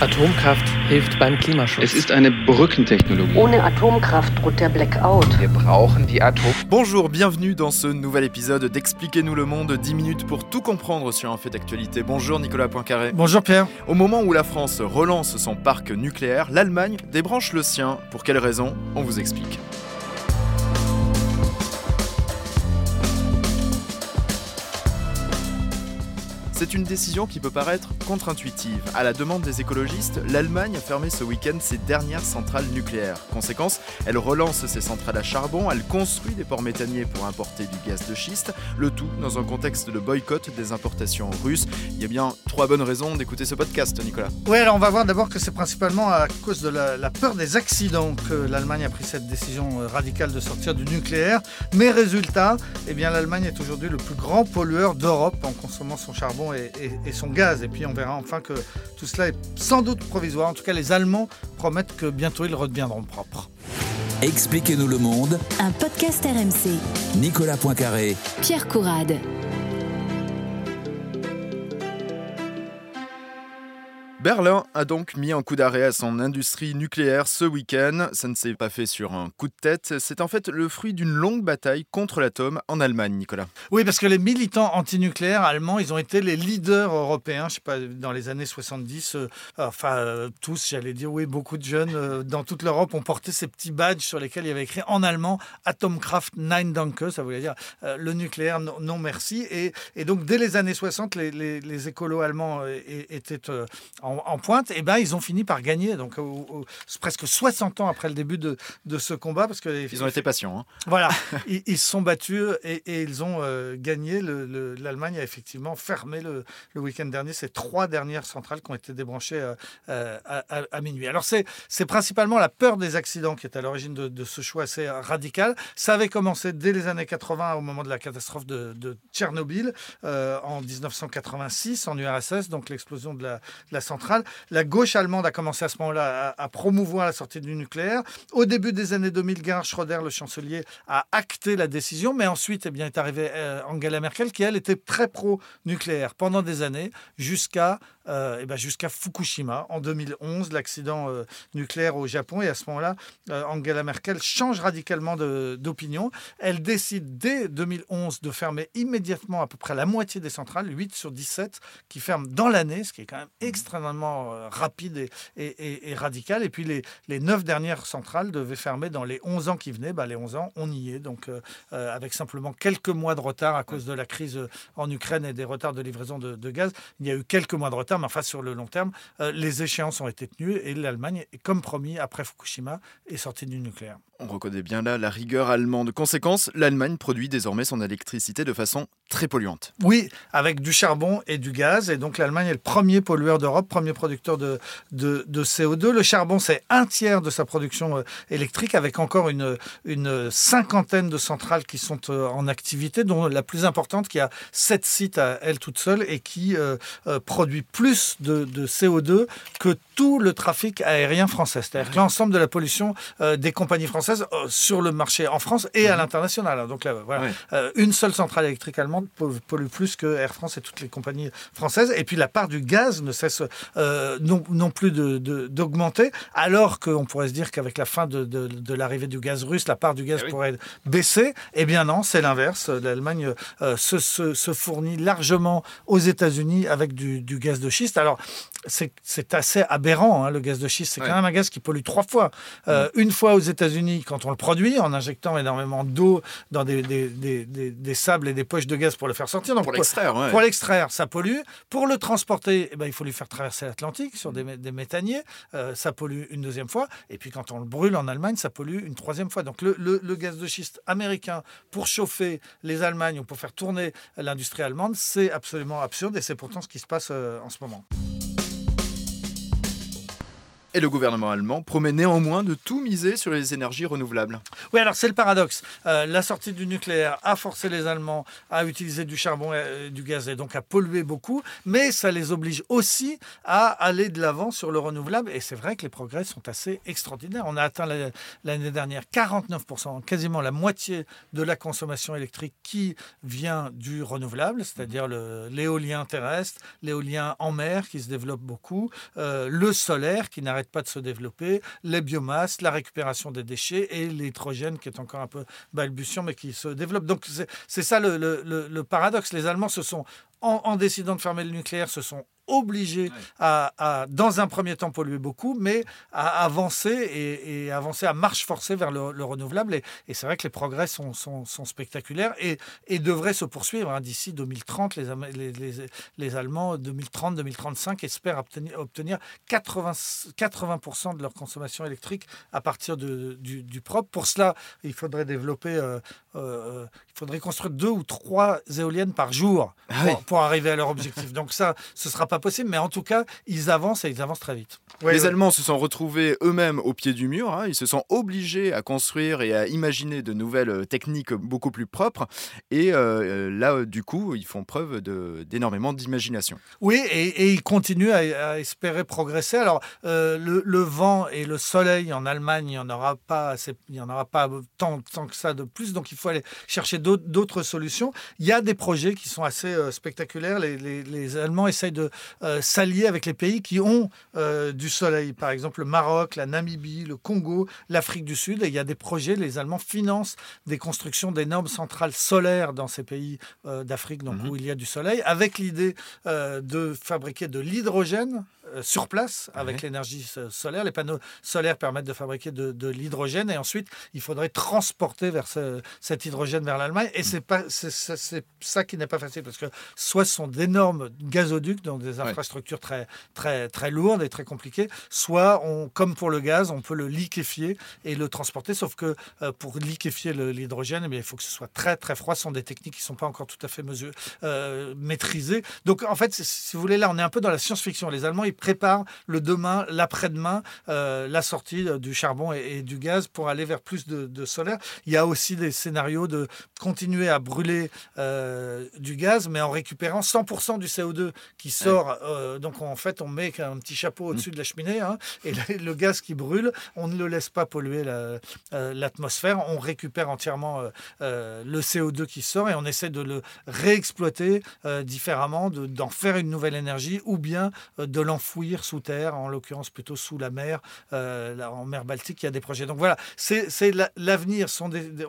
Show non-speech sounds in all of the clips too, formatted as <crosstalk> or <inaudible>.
Atomkraft hilft beim Klimaschutz. Es ist eine Brückentechnologie. Ohne Atomkraft droht der Blackout. Wir brauchen die Atom. Bonjour, bienvenue dans ce nouvel épisode d'Expliquez-nous le monde, 10 minutes pour tout comprendre sur un fait d'actualité. Bonjour Nicolas Poincaré. Bonjour Pierre. Au moment où la France relance son parc nucléaire, l'Allemagne débranche le sien. Pour quelles raisons On vous explique. C'est une décision qui peut paraître contre-intuitive. À la demande des écologistes, l'Allemagne a fermé ce week-end ses dernières centrales nucléaires. Conséquence, elle relance ses centrales à charbon, elle construit des ports méthaniers pour importer du gaz de schiste, le tout dans un contexte de boycott des importations russes. Il y a bien trois bonnes raisons d'écouter ce podcast, Nicolas. Oui, alors on va voir d'abord que c'est principalement à cause de la, la peur des accidents que l'Allemagne a pris cette décision euh, radicale de sortir du nucléaire. Mais résultat, eh bien l'Allemagne est aujourd'hui le plus grand pollueur d'Europe en consommant son charbon et, et, et, son gaz. Et puis on verra enfin que tout cela est sans doute provisoire. En tout cas, les Allemands promettent que bientôt ils redeviendront propres. Expliquez-nous le monde. Un podcast RMC. Nicolas Poincaré. Pierre Courade. Berlin a donc mis un coup d'arrêt à son industrie nucléaire ce week-end. Ça ne s'est pas fait sur un coup de tête. C'est en fait le fruit d'une longue bataille contre l'atome en Allemagne, Nicolas. Oui, parce que les militants antinucléaires allemands, ils ont été les leaders européens, je sais pas, dans les années 70. Euh, enfin, euh, tous, j'allais dire, oui, beaucoup de jeunes euh, dans toute l'Europe ont porté ces petits badges sur lesquels il y avait écrit en allemand Atomkraft Nein Danke, ça voulait dire le nucléaire, non, merci. Et, donc, dès les années 60, les, les, les écolos allemands étaient en en, en, pointe, et eh ben ils ont fini par gagner. Donc au, au, presque 60 ans après le début de, de ce combat, parce que ils ont été patients. Hein. <laughs> Voilà, <laughs> ils, ils, se sont battus et, et ils ont euh, gagné. L'Allemagne a effectivement fermé le, le week-end dernier ces trois dernières centrales qui ont été débranchées euh, euh à, à, à, minuit. Alors c'est principalement la peur des accidents qui est à l'origine de, de, ce choix assez radical. Ça avait commencé dès les années 80 au moment de la catastrophe de, de Tchernobyl euh, en 1986 en URSS, donc l'explosion de la centrale centrale. La gauche allemande a commencé à ce moment-là à, à, promouvoir la sortie du nucléaire. Au début des années 2000, Gerhard Schröder, le chancelier, a acté la décision, mais ensuite eh bien, est arrivée euh, Angela Merkel, qui elle était très pro-nucléaire pendant des années, jusqu'à euh, eh ben, jusqu'à Fukushima en 2011, l'accident euh, nucléaire au Japon. Et à ce moment-là, euh, Angela Merkel change radicalement d'opinion. Elle décide dès 2011 de fermer immédiatement à peu près la moitié des centrales, 8 sur 17, qui ferment dans l'année, ce qui est quand même extrêmement euh, rapide et, et, et, et, radical. Et puis les, les 9 dernières centrales devaient fermer dans les 11 ans qui venaient. Bah, les 11 ans, on y est. Donc euh, avec simplement quelques mois de retard à cause de la crise en Ukraine et des retards de livraison de, de gaz, il y a eu quelques mois de retard mais enfin sur le long terme, euh, les échéances ont été tenues et l'Allemagne, comme promis, après Fukushima, est sortie du nucléaire. On reconnaît bien là la rigueur allemande. Conséquence, l'Allemagne produit désormais son électricité de façon très polluante. Oui, avec du charbon et du gaz. Et donc l'Allemagne est le premier pollueur d'Europe, premier producteur de, de, de, CO2. Le charbon, c'est un tiers de sa production euh, électrique, avec encore une, une cinquantaine de centrales qui sont euh, en activité, dont la plus importante qui a sept sites à elle toute seule et qui euh, euh, produit plus de, de, CO2 que tout le trafic aérien français. C'est-à-dire l'ensemble de la pollution euh, des compagnies françaises sur le marché en France et à Mhm. l'international. Donc là, voilà, une seule centrale électrique allemande pollue plus que Air France et toutes les compagnies françaises. Et puis la part du gaz ne cesse euh, non, non, plus d'augmenter, de, de, alors qu'on pourrait se dire qu'avec la fin de, de l'arrivée du gaz russe, la part du gaz Eh oui. pourrait baisser. Eh bien non, c'est l'inverse. L'Allemagne euh, se, se, se, fournit largement aux États-Unis avec du, du, gaz de schiste. Alors c'est assez aberrant, hein, le gaz de schiste. C'est ouais. quand même un gaz qui pollue trois fois. Euh, mmh. Une fois aux États-Unis, quand on le produit, en injectant énormément d'eau dans des, des, des, des, sables et des poches de gaz pour le faire sortir. Donc pour l'extraire, ouais. Pour l'extraire, ça pollue. Pour le transporter, eh ben, il faut lui faire traverser l'Atlantique sur des, méthaniers. Euh, ça pollue une deuxième fois. Et puis quand on le brûle en Allemagne, ça pollue une troisième fois. Donc le, le, le gaz de schiste américain pour chauffer les Allemagnes ou pour faire tourner l'industrie allemande, c'est absolument absurde et c'est pourtant ce qui se passe euh, en ce moment. Et le gouvernement allemand promet néanmoins de tout miser sur les énergies renouvelables. Oui, alors c'est le paradoxe. Euh, la sortie du nucléaire a forcé les Allemands à utiliser du charbon et du gaz et donc à polluer beaucoup, mais ça les oblige aussi à aller de l'avant sur le renouvelable. Et c'est vrai que les progrès sont assez extraordinaires. On a atteint la- l'année dernière 49%, quasiment la moitié de la consommation électrique qui vient du renouvelable, c'est-à-dire l'éolien terrestre, l'éolien en mer qui se développe beaucoup, euh, le solaire qui n'arrête pas de se développer, les biomasses, la récupération des déchets et l'hydrogène qui est encore un peu balbutiant mais qui se développe. Donc c'est ça le, le- le- le paradoxe. Les Allemands se sont, en, en décidant de fermer le nucléaire, se sont obligés à, à, dans un premier temps, polluer beaucoup, mais à avancer et, et avancer à marche forcée vers le, le renouvelable. Et, et c'est vrai que les progrès sont, sont, sont spectaculaires et, et devraient se poursuivre hein. d'ici 2030. Les, les, les- les Allemands, 2030-2035, espèrent obtenir, obtenir 80, 80% de leur consommation électrique à partir de- du, du propre. Pour cela, il faudrait développer, euh, euh, il faudrait construire deux ou trois éoliennes par jour Ah pour, oui. pour arriver à leur objectif. Donc ça, ce sera pas possible, mais en tout cas, ils avancent et ils avancent très vite. les Allemands se sont retrouvés eux-mêmes au pied du mur. hein. Ils se sont obligés à construire et à imaginer de nouvelles euh, techniques beaucoup plus propres. Et euh, là, euh, du coup, ils font preuve d'énormément d'imagination. Oui, et, et ils continuent à, à espérer progresser. Alors, euh, le, le vent et le soleil en Allemagne, il n'y en aura pas, assez- il y en aura pas tant, tant que ça de plus. Donc, il faut aller chercher d'autres- d'autres solutions. Il y a des projets qui sont assez euh, spectaculaires. Les, les- les Allemands essayent de euh, s'allier avec les pays qui ont euh, du soleil. Par exemple, le Maroc, la Namibie, le Congo, l'Afrique du Sud. Et il y a des projets. Les Allemands financent des constructions d'énormes centrales solaires dans ces pays euh, d'Afrique, donc où il y a du soleil, avec l'idée de fabriquer de l'hydrogène sur place avec Ouais. l'énergie so- solaire. Les panneaux solaires permettent de fabriquer de, de l'hydrogène et ensuite il faudrait transporter vers ce- cet hydrogène vers l'Allemagne. Et c'est pas c'est ça, qui n'est pas facile parce que soit ce sont d'énormes gazoducs donc des infrastructures très très très lourdes et très compliquées, soit on comme pour le gaz on peut le liquéfier et le transporter. Sauf que euh, pour liquéfier l'hydrogène, eh il faut que ce soit très très froid. Ce sont des techniques qui ne sont pas encore tout à fait mesure, euh, maîtrisées. Donc en fait, si- si vous voulez, là, on est un peu dans la science-fiction. Les Allemands, ils préparent le demain, l'après-demain, euh, la sortie euh, du charbon et, et du gaz pour aller vers plus de, de solaire. Il y a aussi des scénarios de continuer à brûler euh, du gaz, mais en récupérant 100% du CO2 qui sort. euh, donc en fait, on met un petit chapeau au-dessus de la cheminée hein, et le, gaz qui brûle, on ne le laisse pas polluer la- l'atmosphère. On récupère entièrement le CO2 qui sort et on essaie de le réexploiter différemment, de- d'en faire une nouvelle énergie ou bien de l'enfouir sous terre, en l'occurrence plutôt sous la mer, euh, là, en mer Baltique, il y a des projets. Donc voilà, c'est la- l'avenir.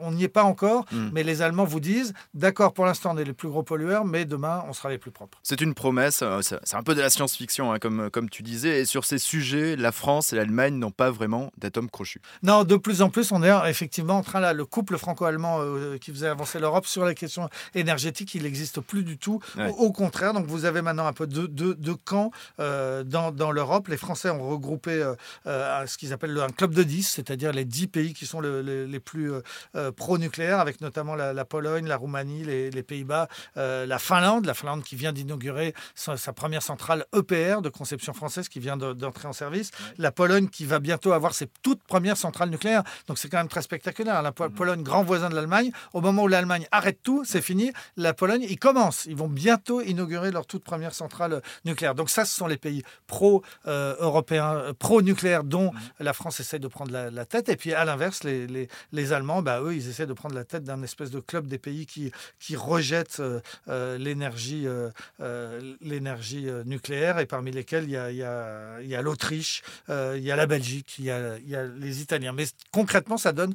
on n'y est pas encore, Mm. mais les Allemands vous disent, d'accord, pour l'instant on est les plus gros pollueurs, mais demain on sera les plus propres. C'est une promesse, euh, c'est un peu de la science-fiction, hein, comme, comme tu disais. Et sur ces sujets, la France et l'Allemagne n'ont pas vraiment d'atomes crochus. Non, de plus en plus, on est effectivement en train là, le couple franco-allemand euh, qui faisait avancer l'Europe sur les questions énergétiques, il n'existe plus du tout. Ouais. Au, au contraire, donc vous avez maintenant un peu deux, deux- deux camps euh, dans, dans l'Europe. Les Français ont regroupé euh, euh, ce qu'ils appellent le- un club de 10, c'est-à-dire les 10 pays qui sont le- le- les plus euh, pro-nucléaires, avec notamment la, la Pologne, la Roumanie, les, les Pays-Bas, la Finlande, la Finlande qui vient d'inaugurer sa, sa première centrale EPR de conception française qui vient de- d'entrer en service, la Pologne qui va bientôt avoir ses toutes premières centrales nucléaires. Donc c'est quand même très spectaculaire. La Po- Pologne, grand voisin de l'Allemagne, au moment où l'Allemagne arrête tout, c'est fini. La Pologne, ils commencent. Ils vont bientôt inaugurer leur toute première centrale nucléaire. Donc ça, ce sont les pays pro-européens, euh, pro-nucléaires dont la France essaie de prendre la, la tête. Et puis à l'inverse, les, les- les Allemands, bah, eux, ils essaient de prendre la tête d'un espèce de club des pays qui, qui rejettent euh, euh, l'énergie euh, l'énergie nucléaire et parmi lesquels il y a, il y a- il y a l'Autriche, euh, il y a la Belgique, il y a, il y a les Italiens. Mais concrètement, ça donne,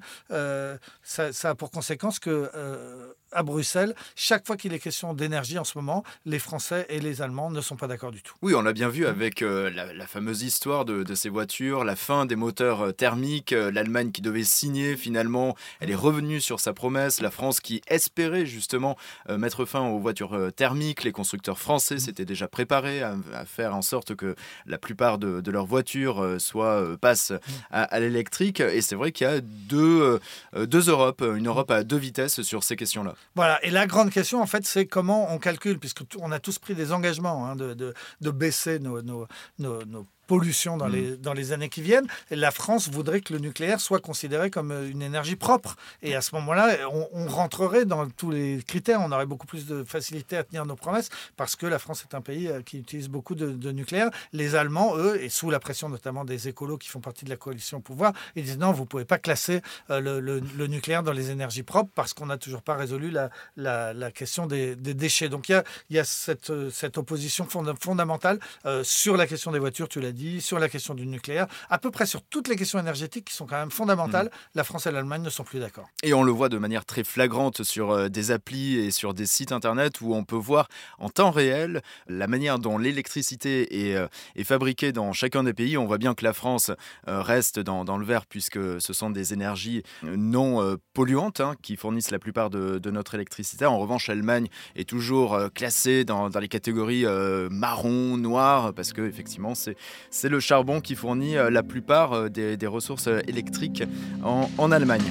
ça, ça a pour conséquence que à Bruxelles, chaque fois qu'il est question d'énergie en ce moment, les Français et les Allemands ne sont pas d'accord du tout. Oui, on l'a bien vu avec euh, la, la fameuse histoire de, de ces voitures, la fin des moteurs euh, thermiques, euh, l'Allemagne qui devait signer finalement, elle est revenue sur sa promesse, la France qui espérait justement euh, mettre fin aux voitures thermiques, les constructeurs français s'étaient déjà préparés à, à faire en sorte que la plupart de, de leurs voitures soient, euh, passent à, à l'électrique, et c'est vrai qu'il y a deux, deux Europes, une Europe à deux vitesses sur ces questions-là. Voilà, et la grande question, en fait, c'est comment on calcule, puisque on a tous pris des engagements hein, de, baisser nos- nos pollution dans, les, dans les années qui viennent. La France voudrait que le nucléaire soit considéré comme euh, une énergie propre. Et à ce moment-là, on, on rentrerait dans tous les critères. On aurait beaucoup plus de facilité à tenir nos promesses parce que la France est un pays euh, qui utilise beaucoup de, de nucléaire. Les Allemands, eux, et sous la pression notamment des écolos qui font partie de la coalition au pouvoir, ils disent non, vous ne pouvez pas classer euh, le, le- le nucléaire dans les énergies propres parce qu'on n'a toujours pas résolu la, la- la question des, des déchets. Donc il y a, y a cette, cette opposition fonda- fondamentale euh, sur la question des voitures, tu l'as dit, sur la question du nucléaire, à peu près sur toutes les questions énergétiques qui sont quand même fondamentales. La France et l'Allemagne ne sont plus d'accord. Et on le voit de manière très flagrante sur euh, des applis et sur des sites internet où on peut voir en temps réel la manière dont l'électricité est, euh, est fabriquée dans chacun des pays. On voit bien que la France euh, reste dans, dans le vert puisque ce sont des énergies non polluantes hein, qui fournissent la plupart de, de notre électricité. En revanche, l'Allemagne est toujours classée dans, dans les catégories euh, marron, noir, parce que effectivement, c'est c'est le charbon qui fournit euh, la plupart euh, des, des ressources euh, électriques en, en Allemagne.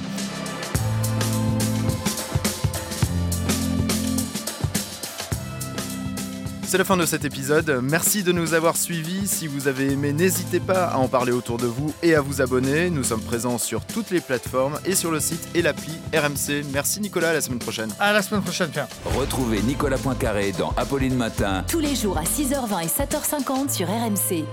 C'est la fin de cet épisode. Merci de nous avoir suivis. Si vous avez aimé, n'hésitez pas à en parler autour de vous et à vous abonner. Nous sommes présents sur toutes les plateformes et sur le site et l'appli RMC. Merci Nicolas, à la semaine prochaine. À la semaine prochaine, Pierre. Retrouvez Nicolas Poincaré dans Apolline Matin. Tous les jours à 6h20 et 7h50 sur RMC.